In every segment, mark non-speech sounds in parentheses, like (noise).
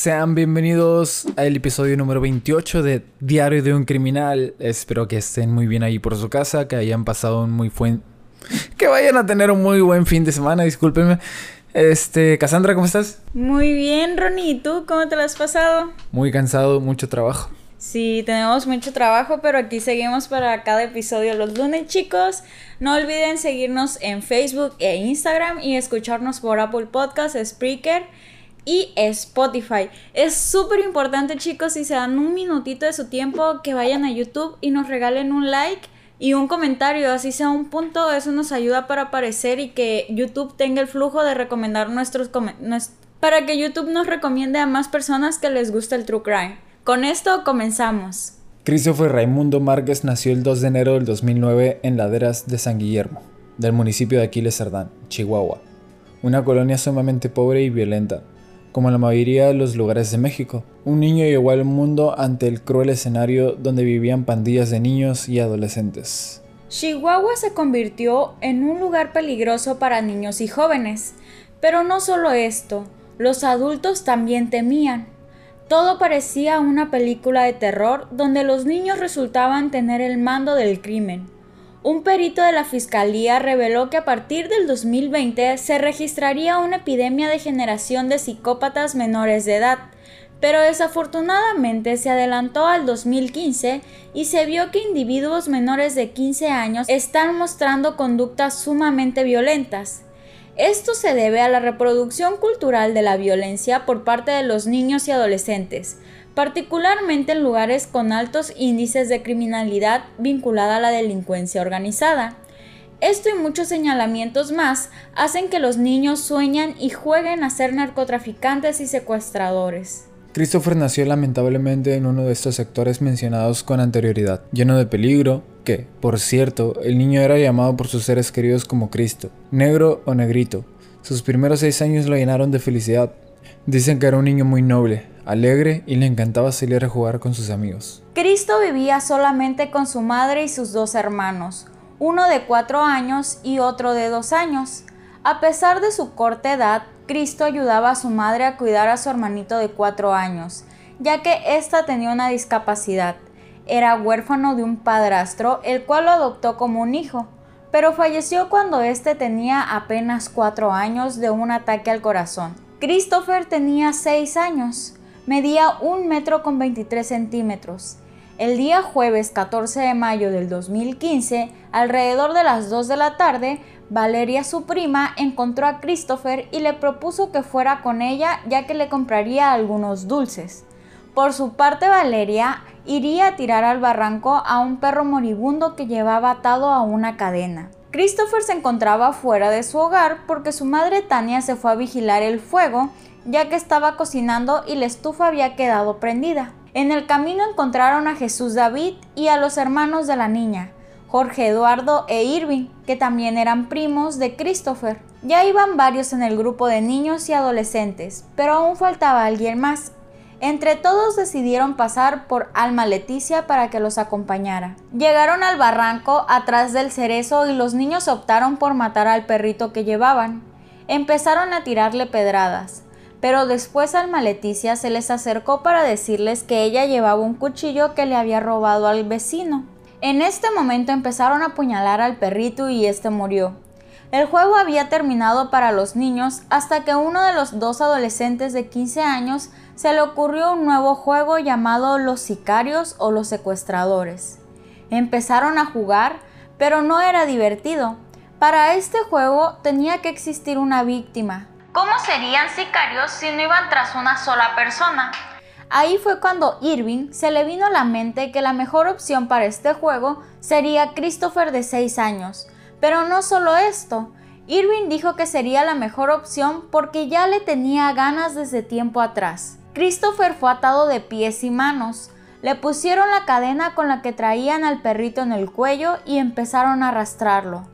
Sean bienvenidos al episodio número 28 de Diario de un Criminal. Espero que estén muy bien ahí por su casa, que hayan pasado un muy buen... Que vayan a tener un muy buen fin de semana, discúlpenme. Este, Cassandra, ¿cómo estás? Muy bien, Ronnie. ¿Y tú cómo te lo has pasado? Muy cansado, mucho trabajo. Sí, tenemos mucho trabajo, pero aquí seguimos para cada episodio los lunes, chicos. No olviden seguirnos en Facebook e Instagram y escucharnos por Apple Podcasts, Spreaker y Spotify. Es súper importante, chicos, si se dan un minutito de su tiempo, que vayan a YouTube y nos regalen un like y un comentario, así sea un punto, eso nos ayuda para aparecer y que YouTube tenga el flujo de recomendar nuestros para que YouTube nos recomiende a más personas que les guste el true crime. Con esto comenzamos. Christopher Raimundo Márquez nació el 2 de enero del 2009 en Laderas de San Guillermo, del municipio de Aquiles Cerdán, Chihuahua, una colonia sumamente pobre y violenta, como en la mayoría de los lugares de México. Un niño llegó al mundo ante el cruel escenario donde vivían pandillas de niños y adolescentes. Chihuahua se convirtió en un lugar peligroso para niños y jóvenes. Pero no solo esto, los adultos también temían. Todo parecía una película de terror donde los niños resultaban tener el mando del crimen. Un perito de la Fiscalía reveló que a partir del 2020 se registraría una epidemia de generación de psicópatas menores de edad, pero desafortunadamente se adelantó al 2015 y se vio que individuos menores de 15 años están mostrando conductas sumamente violentas. Esto se debe a la reproducción cultural de la violencia por parte de los niños y adolescentes, particularmente en lugares con altos índices de criminalidad vinculada a la delincuencia organizada. Esto y muchos señalamientos más hacen que los niños sueñan y jueguen a ser narcotraficantes y secuestradores. Christopher nació lamentablemente en uno de estos sectores mencionados con anterioridad, lleno de peligro, que, por cierto, el niño era llamado por sus seres queridos como Cristo, negro o negrito. Sus primeros seis años lo llenaron de felicidad. Dicen que era un niño muy noble, alegre y le encantaba salir a jugar con sus amigos. Cristo vivía solamente con su madre y sus dos hermanos, uno de cuatro años y otro de dos años. A pesar de su corta edad, Cristo ayudaba a su madre a cuidar a su hermanito de cuatro años, ya que ésta tenía una discapacidad. Era huérfano de un padrastro, el cual lo adoptó como un hijo, pero falleció cuando éste tenía apenas cuatro años de un ataque al corazón. Christopher tenía seis años medía un metro con 23 centímetros. El día jueves 14 de mayo del 2015, alrededor de las 2 de la tarde, Valeria, su prima, encontró a Christopher y le propuso que fuera con ella ya que le compraría algunos dulces. Por su parte, Valeria iría a tirar al barranco a un perro moribundo que llevaba atado a una cadena. Christopher se encontraba fuera de su hogar porque su madre Tania se fue a vigilar el fuego ya que estaba cocinando y la estufa había quedado prendida. En el camino encontraron a Jesús David y a los hermanos de la niña, Jorge Eduardo e Irving, que también eran primos de Christopher. Ya iban varios en el grupo de niños y adolescentes, pero aún faltaba alguien más. Entre todos decidieron pasar por Alma Leticia para que los acompañara. Llegaron al barranco atrás del cerezo y los niños optaron por matar al perrito que llevaban. Empezaron a tirarle pedradas pero después Alma Leticia se les acercó para decirles que ella llevaba un cuchillo que le había robado al vecino. En este momento empezaron a apuñalar al perrito y este murió. El juego había terminado para los niños hasta que uno de los dos adolescentes de 15 años se le ocurrió un nuevo juego llamado los sicarios o los secuestradores. Empezaron a jugar, pero no era divertido. Para este juego tenía que existir una víctima, ¿Cómo serían sicarios si no iban tras una sola persona? Ahí fue cuando Irving se le vino a la mente que la mejor opción para este juego sería Christopher de 6 años. Pero no solo esto, Irving dijo que sería la mejor opción porque ya le tenía ganas desde tiempo atrás. Christopher fue atado de pies y manos, le pusieron la cadena con la que traían al perrito en el cuello y empezaron a arrastrarlo.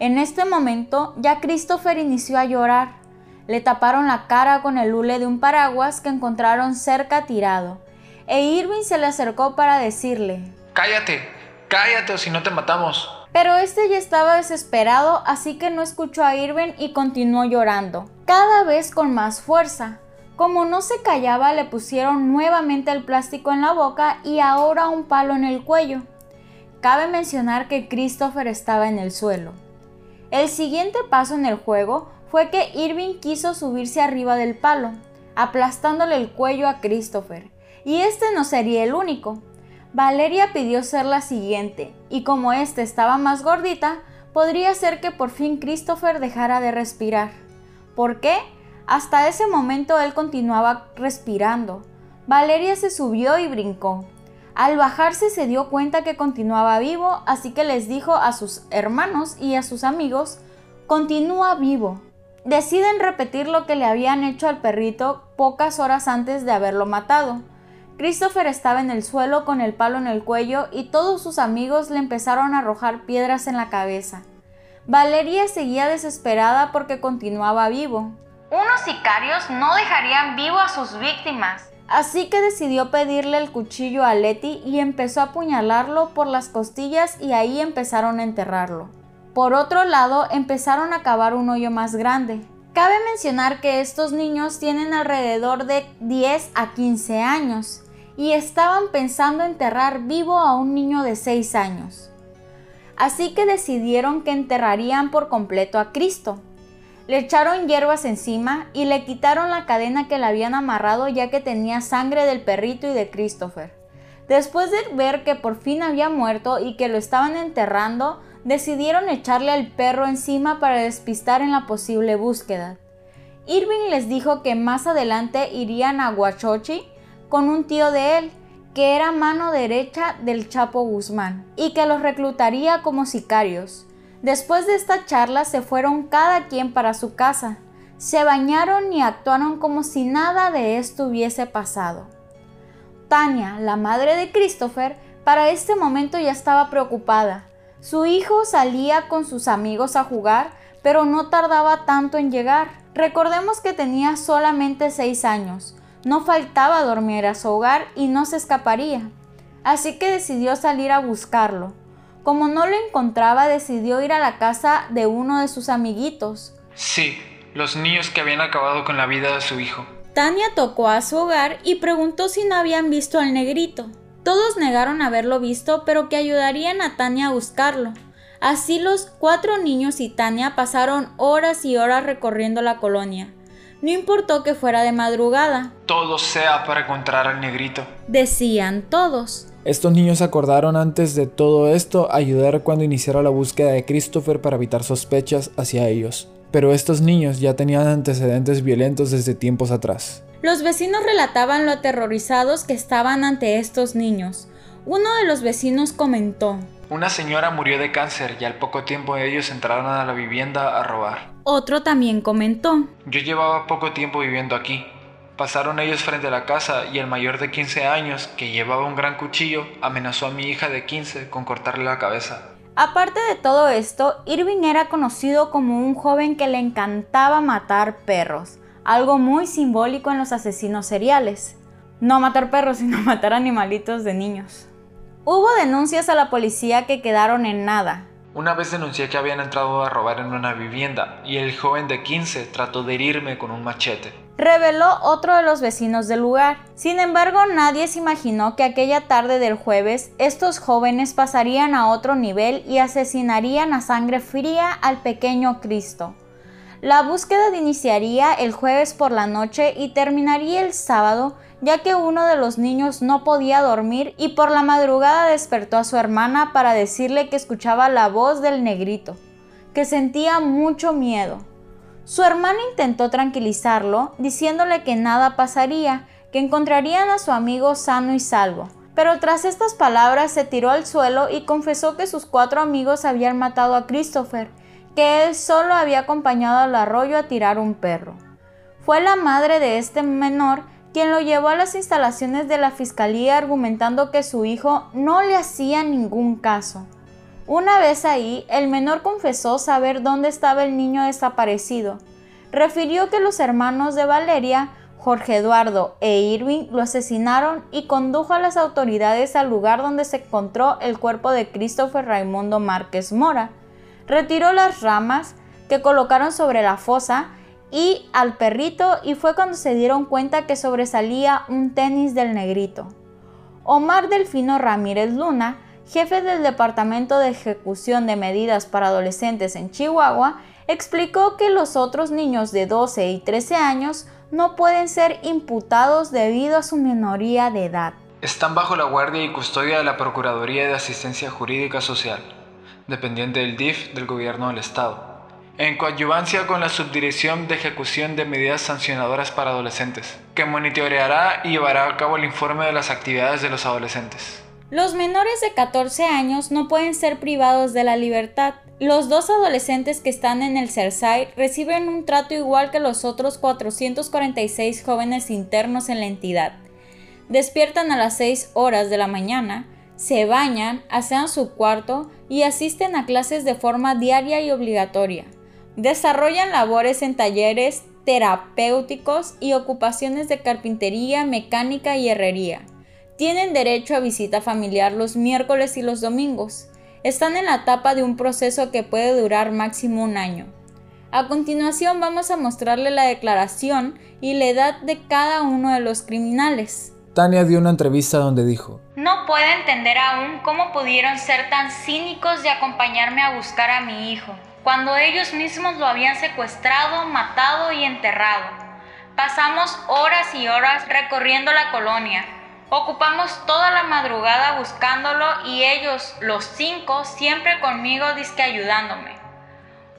En este momento ya Christopher inició a llorar. Le taparon la cara con el hule de un paraguas que encontraron cerca tirado, e Irving se le acercó para decirle, Cállate, cállate o si no te matamos. Pero este ya estaba desesperado, así que no escuchó a Irving y continuó llorando, cada vez con más fuerza. Como no se callaba, le pusieron nuevamente el plástico en la boca y ahora un palo en el cuello. Cabe mencionar que Christopher estaba en el suelo. El siguiente paso en el juego fue que Irving quiso subirse arriba del palo, aplastándole el cuello a Christopher, y este no sería el único. Valeria pidió ser la siguiente, y como éste estaba más gordita, podría ser que por fin Christopher dejara de respirar. ¿Por qué? Hasta ese momento él continuaba respirando. Valeria se subió y brincó. Al bajarse se dio cuenta que continuaba vivo, así que les dijo a sus hermanos y a sus amigos, continúa vivo. Deciden repetir lo que le habían hecho al perrito pocas horas antes de haberlo matado. Christopher estaba en el suelo con el palo en el cuello y todos sus amigos le empezaron a arrojar piedras en la cabeza. Valeria seguía desesperada porque continuaba vivo. Unos sicarios no dejarían vivo a sus víctimas. Así que decidió pedirle el cuchillo a Letty y empezó a apuñalarlo por las costillas y ahí empezaron a enterrarlo. Por otro lado, empezaron a cavar un hoyo más grande. Cabe mencionar que estos niños tienen alrededor de 10 a 15 años y estaban pensando enterrar vivo a un niño de 6 años. Así que decidieron que enterrarían por completo a Cristo. Le echaron hierbas encima y le quitaron la cadena que le habían amarrado ya que tenía sangre del perrito y de Christopher. Después de ver que por fin había muerto y que lo estaban enterrando, decidieron echarle al perro encima para despistar en la posible búsqueda. Irving les dijo que más adelante irían a Huachochi con un tío de él, que era mano derecha del Chapo Guzmán, y que los reclutaría como sicarios. Después de esta charla se fueron cada quien para su casa, se bañaron y actuaron como si nada de esto hubiese pasado. Tania, la madre de Christopher, para este momento ya estaba preocupada. Su hijo salía con sus amigos a jugar, pero no tardaba tanto en llegar. Recordemos que tenía solamente seis años, no faltaba dormir a su hogar y no se escaparía. Así que decidió salir a buscarlo. Como no lo encontraba, decidió ir a la casa de uno de sus amiguitos. Sí, los niños que habían acabado con la vida de su hijo. Tania tocó a su hogar y preguntó si no habían visto al negrito. Todos negaron haberlo visto, pero que ayudarían a Tania a buscarlo. Así los cuatro niños y Tania pasaron horas y horas recorriendo la colonia. No importó que fuera de madrugada. Todo sea para encontrar al negrito. Decían todos. Estos niños acordaron antes de todo esto ayudar cuando iniciara la búsqueda de Christopher para evitar sospechas hacia ellos. Pero estos niños ya tenían antecedentes violentos desde tiempos atrás. Los vecinos relataban lo aterrorizados que estaban ante estos niños. Uno de los vecinos comentó, una señora murió de cáncer y al poco tiempo ellos entraron a la vivienda a robar. Otro también comentó. Yo llevaba poco tiempo viviendo aquí. Pasaron ellos frente a la casa y el mayor de 15 años, que llevaba un gran cuchillo, amenazó a mi hija de 15 con cortarle la cabeza. Aparte de todo esto, Irving era conocido como un joven que le encantaba matar perros, algo muy simbólico en los asesinos seriales. No matar perros, (laughs) sino matar animalitos de niños. Hubo denuncias a la policía que quedaron en nada. Una vez denuncié que habían entrado a robar en una vivienda y el joven de 15 trató de herirme con un machete. Reveló otro de los vecinos del lugar. Sin embargo, nadie se imaginó que aquella tarde del jueves estos jóvenes pasarían a otro nivel y asesinarían a sangre fría al pequeño Cristo. La búsqueda iniciaría el jueves por la noche y terminaría el sábado ya que uno de los niños no podía dormir y por la madrugada despertó a su hermana para decirle que escuchaba la voz del negrito, que sentía mucho miedo. Su hermana intentó tranquilizarlo, diciéndole que nada pasaría, que encontrarían a su amigo sano y salvo. Pero tras estas palabras se tiró al suelo y confesó que sus cuatro amigos habían matado a Christopher, que él solo había acompañado al arroyo a tirar un perro. Fue la madre de este menor quien lo llevó a las instalaciones de la fiscalía argumentando que su hijo no le hacía ningún caso. Una vez ahí, el menor confesó saber dónde estaba el niño desaparecido. Refirió que los hermanos de Valeria, Jorge Eduardo e Irving, lo asesinaron y condujo a las autoridades al lugar donde se encontró el cuerpo de Christopher Raimundo Márquez Mora. Retiró las ramas que colocaron sobre la fosa y al perrito y fue cuando se dieron cuenta que sobresalía un tenis del negrito. Omar Delfino Ramírez Luna, jefe del Departamento de Ejecución de Medidas para Adolescentes en Chihuahua, explicó que los otros niños de 12 y 13 años no pueden ser imputados debido a su minoría de edad. Están bajo la guardia y custodia de la Procuraduría de Asistencia Jurídica Social, dependiente del DIF del Gobierno del Estado en coadyuvancia con la Subdirección de Ejecución de Medidas Sancionadoras para Adolescentes, que monitoreará y llevará a cabo el informe de las actividades de los adolescentes. Los menores de 14 años no pueden ser privados de la libertad. Los dos adolescentes que están en el CERSAI reciben un trato igual que los otros 446 jóvenes internos en la entidad. Despiertan a las 6 horas de la mañana, se bañan, asean su cuarto y asisten a clases de forma diaria y obligatoria. Desarrollan labores en talleres terapéuticos y ocupaciones de carpintería, mecánica y herrería. Tienen derecho a visita familiar los miércoles y los domingos. Están en la etapa de un proceso que puede durar máximo un año. A continuación vamos a mostrarle la declaración y la edad de cada uno de los criminales. Tania dio una entrevista donde dijo, No puedo entender aún cómo pudieron ser tan cínicos de acompañarme a buscar a mi hijo cuando ellos mismos lo habían secuestrado, matado y enterrado. Pasamos horas y horas recorriendo la colonia. Ocupamos toda la madrugada buscándolo y ellos, los cinco, siempre conmigo disque ayudándome.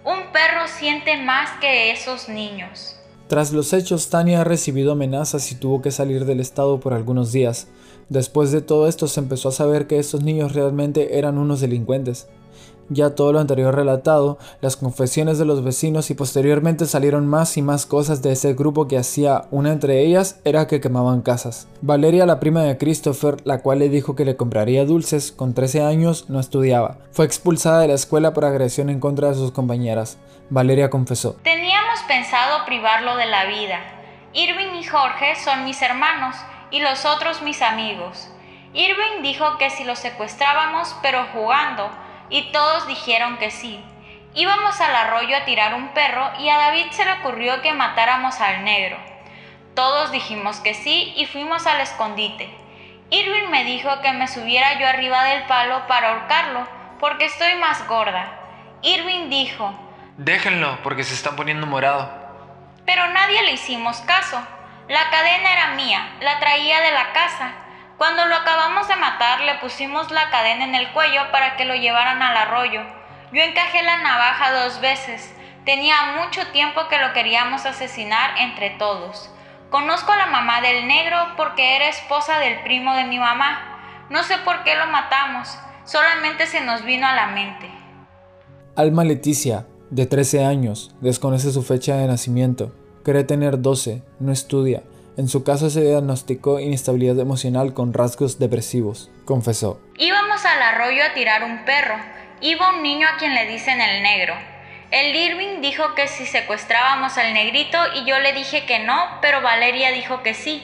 Un perro siente más que esos niños. Tras los hechos, Tania ha recibido amenazas y tuvo que salir del estado por algunos días. Después de todo esto se empezó a saber que estos niños realmente eran unos delincuentes. Ya todo lo anterior relatado, las confesiones de los vecinos y posteriormente salieron más y más cosas de ese grupo que hacía, una entre ellas era que quemaban casas. Valeria, la prima de Christopher, la cual le dijo que le compraría dulces, con 13 años no estudiaba. Fue expulsada de la escuela por agresión en contra de sus compañeras. Valeria confesó. Teníamos pensado privarlo de la vida. Irving y Jorge son mis hermanos y los otros mis amigos. Irving dijo que si lo secuestrábamos, pero jugando, y todos dijeron que sí. Íbamos al arroyo a tirar un perro y a David se le ocurrió que matáramos al negro. Todos dijimos que sí y fuimos al escondite. Irving me dijo que me subiera yo arriba del palo para ahorcarlo porque estoy más gorda. Irving dijo, Déjenlo porque se está poniendo morado. Pero nadie le hicimos caso. La cadena era mía, la traía de la casa cuando lo acabamos de matar, le pusimos la cadena en el cuello para que lo llevaran al arroyo. Yo encajé la navaja dos veces. Tenía mucho tiempo que lo queríamos asesinar entre todos. Conozco a la mamá del negro porque era esposa del primo de mi mamá. No sé por qué lo matamos, solamente se nos vino a la mente. Alma Leticia, de 13 años, desconoce su fecha de nacimiento. Cree tener 12, no estudia en su caso se diagnosticó inestabilidad emocional con rasgos depresivos, confesó. Íbamos al arroyo a tirar un perro. Iba un niño a quien le dicen el negro. El Irving dijo que si secuestrábamos al negrito y yo le dije que no, pero Valeria dijo que sí.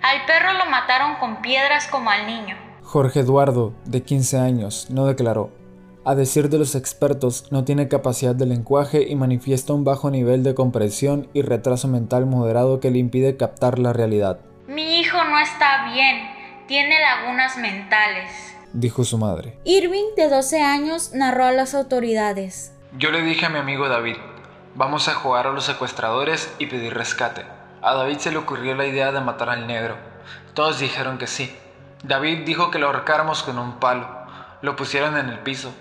Al perro lo mataron con piedras como al niño. Jorge Eduardo, de 15 años, no declaró. A decir de los expertos, no tiene capacidad de lenguaje y manifiesta un bajo nivel de comprensión y retraso mental moderado que le impide captar la realidad. Mi hijo no está bien, tiene lagunas mentales, dijo su madre. Irving, de 12 años, narró a las autoridades. Yo le dije a mi amigo David, vamos a jugar a los secuestradores y pedir rescate. A David se le ocurrió la idea de matar al negro. Todos dijeron que sí. David dijo que lo ahorcáramos con un palo. Lo pusieron en el piso.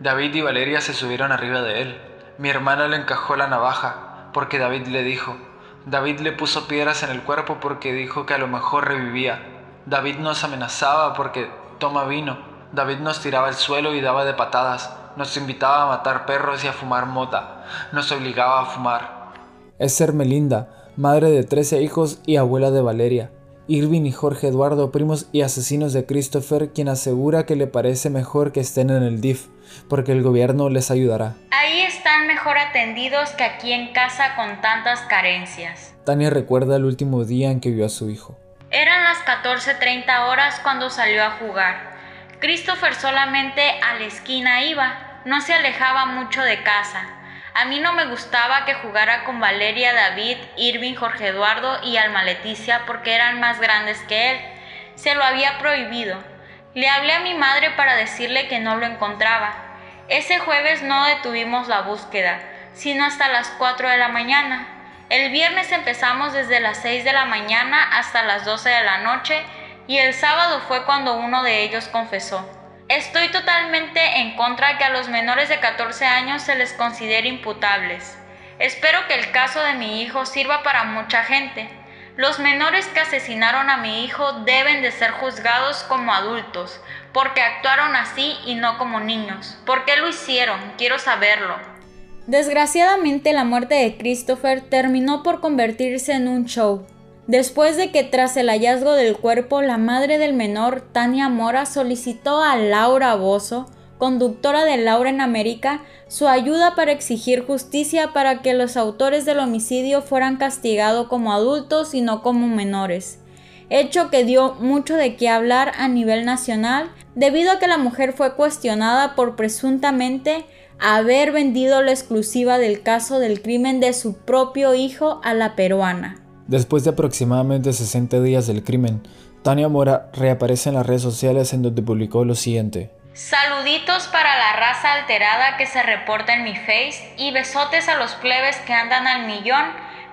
David y Valeria se subieron arriba de él. Mi hermana le encajó la navaja porque David le dijo. David le puso piedras en el cuerpo porque dijo que a lo mejor revivía. David nos amenazaba porque toma vino. David nos tiraba al suelo y daba de patadas. Nos invitaba a matar perros y a fumar mota. Nos obligaba a fumar. Es Melinda, madre de 13 hijos y abuela de Valeria. Irving y Jorge Eduardo, primos y asesinos de Christopher, quien asegura que le parece mejor que estén en el DIF, porque el gobierno les ayudará. Ahí están mejor atendidos que aquí en casa con tantas carencias. Tania recuerda el último día en que vio a su hijo. Eran las 14.30 horas cuando salió a jugar. Christopher solamente a la esquina iba, no se alejaba mucho de casa. A mí no me gustaba que jugara con Valeria, David, Irving, Jorge Eduardo y Alma Leticia porque eran más grandes que él. Se lo había prohibido. Le hablé a mi madre para decirle que no lo encontraba. Ese jueves no detuvimos la búsqueda, sino hasta las 4 de la mañana. El viernes empezamos desde las 6 de la mañana hasta las 12 de la noche y el sábado fue cuando uno de ellos confesó. Estoy totalmente en contra de que a los menores de 14 años se les considere imputables. Espero que el caso de mi hijo sirva para mucha gente. Los menores que asesinaron a mi hijo deben de ser juzgados como adultos, porque actuaron así y no como niños. ¿Por qué lo hicieron? Quiero saberlo. Desgraciadamente la muerte de Christopher terminó por convertirse en un show. Después de que tras el hallazgo del cuerpo la madre del menor, Tania Mora, solicitó a Laura Bozo, conductora de Laura en América, su ayuda para exigir justicia para que los autores del homicidio fueran castigados como adultos y no como menores, hecho que dio mucho de qué hablar a nivel nacional debido a que la mujer fue cuestionada por presuntamente haber vendido la exclusiva del caso del crimen de su propio hijo a la peruana. Después de aproximadamente 60 días del crimen, Tania Mora reaparece en las redes sociales en donde publicó lo siguiente. Saluditos para la raza alterada que se reporta en mi face y besotes a los plebes que andan al millón,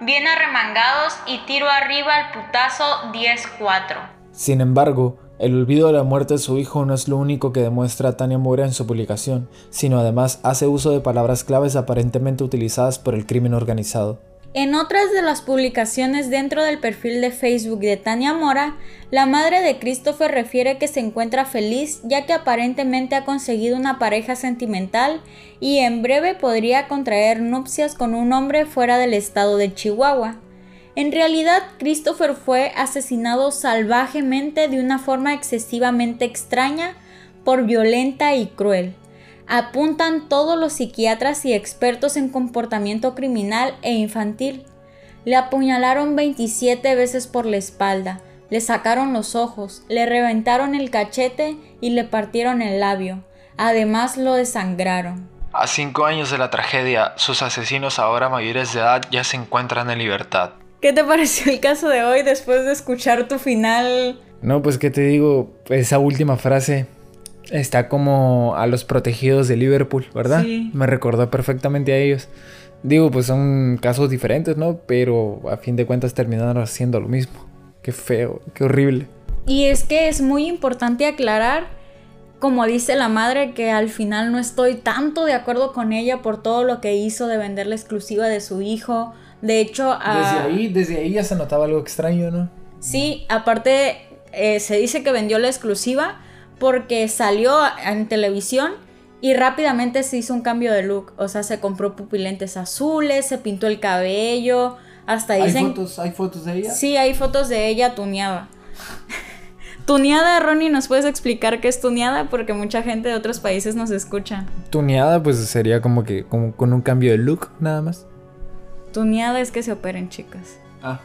bien arremangados y tiro arriba al putazo 10-4. Sin embargo, el olvido de la muerte de su hijo no es lo único que demuestra Tania Mora en su publicación, sino además hace uso de palabras claves aparentemente utilizadas por el crimen organizado. En otras de las publicaciones dentro del perfil de Facebook de Tania Mora, la madre de Christopher refiere que se encuentra feliz ya que aparentemente ha conseguido una pareja sentimental y en breve podría contraer nupcias con un hombre fuera del estado de Chihuahua. En realidad, Christopher fue asesinado salvajemente de una forma excesivamente extraña, por violenta y cruel apuntan todos los psiquiatras y expertos en comportamiento criminal e infantil. Le apuñalaron 27 veces por la espalda, le sacaron los ojos, le reventaron el cachete y le partieron el labio. Además lo desangraron. A cinco años de la tragedia, sus asesinos ahora mayores de edad ya se encuentran en libertad. ¿Qué te (laughs) pareció el caso de hoy después de escuchar tu final? No, pues qué te digo, esa última frase está como a los protegidos de Liverpool, ¿verdad? Sí. Me recordó perfectamente a ellos. Digo, pues son casos diferentes, ¿no? Pero a fin de cuentas terminaron haciendo lo mismo. Qué feo, qué horrible. Y es que es muy importante aclarar, como dice la madre, que al final no estoy tanto de acuerdo con ella por todo lo que hizo de vender la exclusiva de su hijo. De hecho, desde ahí, desde ahí ya se notaba algo extraño, ¿no? Sí, aparte eh, se dice que vendió la exclusiva porque salió en televisión y rápidamente se hizo un cambio de look. O sea, se compró pupilentes azules, se pintó el cabello, hasta dicen... ¿Hay fotos, ¿Hay fotos de ella? Sí, hay fotos de ella tuneada. (laughs) tuneada, Ronnie, ¿nos puedes explicar qué es tuneada? Porque mucha gente de otros países nos escucha. Tuneada, pues sería como que como con un cambio de look, nada más. Tuneada es que se operen, chicas. Ah.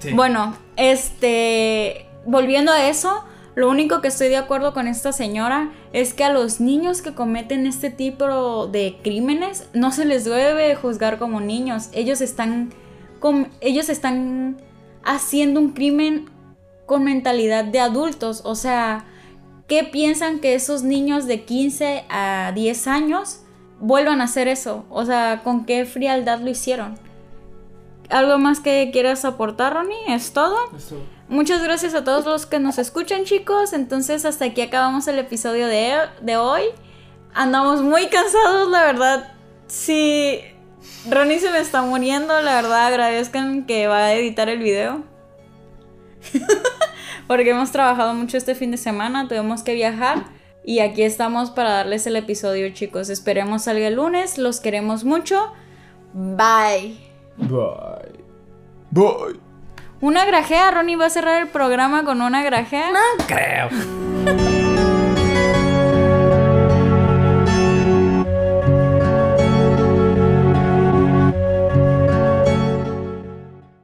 Sí. Bueno, este... Volviendo a eso, lo único que estoy de acuerdo con esta señora es que a los niños que cometen este tipo de crímenes no se les debe juzgar como niños. Ellos están, ellos están haciendo un crimen con mentalidad de adultos. O sea, ¿qué piensan que esos niños de 15 a 10 años vuelvan a hacer eso? O sea, ¿con qué frialdad lo hicieron? ¿Algo más que quieras aportar, Ronnie? ¿Es todo? Es todo. Muchas gracias a todos los que nos escuchan, chicos. Entonces, hasta aquí acabamos el episodio de, de hoy. Andamos muy cansados, la verdad. Sí, Ronnie se me está muriendo, la verdad. Agradezcan que va a editar el video. (laughs) Porque hemos trabajado mucho este fin de semana, tuvimos que viajar. Y aquí estamos para darles el episodio, chicos. Esperemos salga el lunes. Los queremos mucho. Bye. Bye. Bye. ¿Una grajea? ¿Ronnie va a cerrar el programa con una grajea? No creo. (laughs)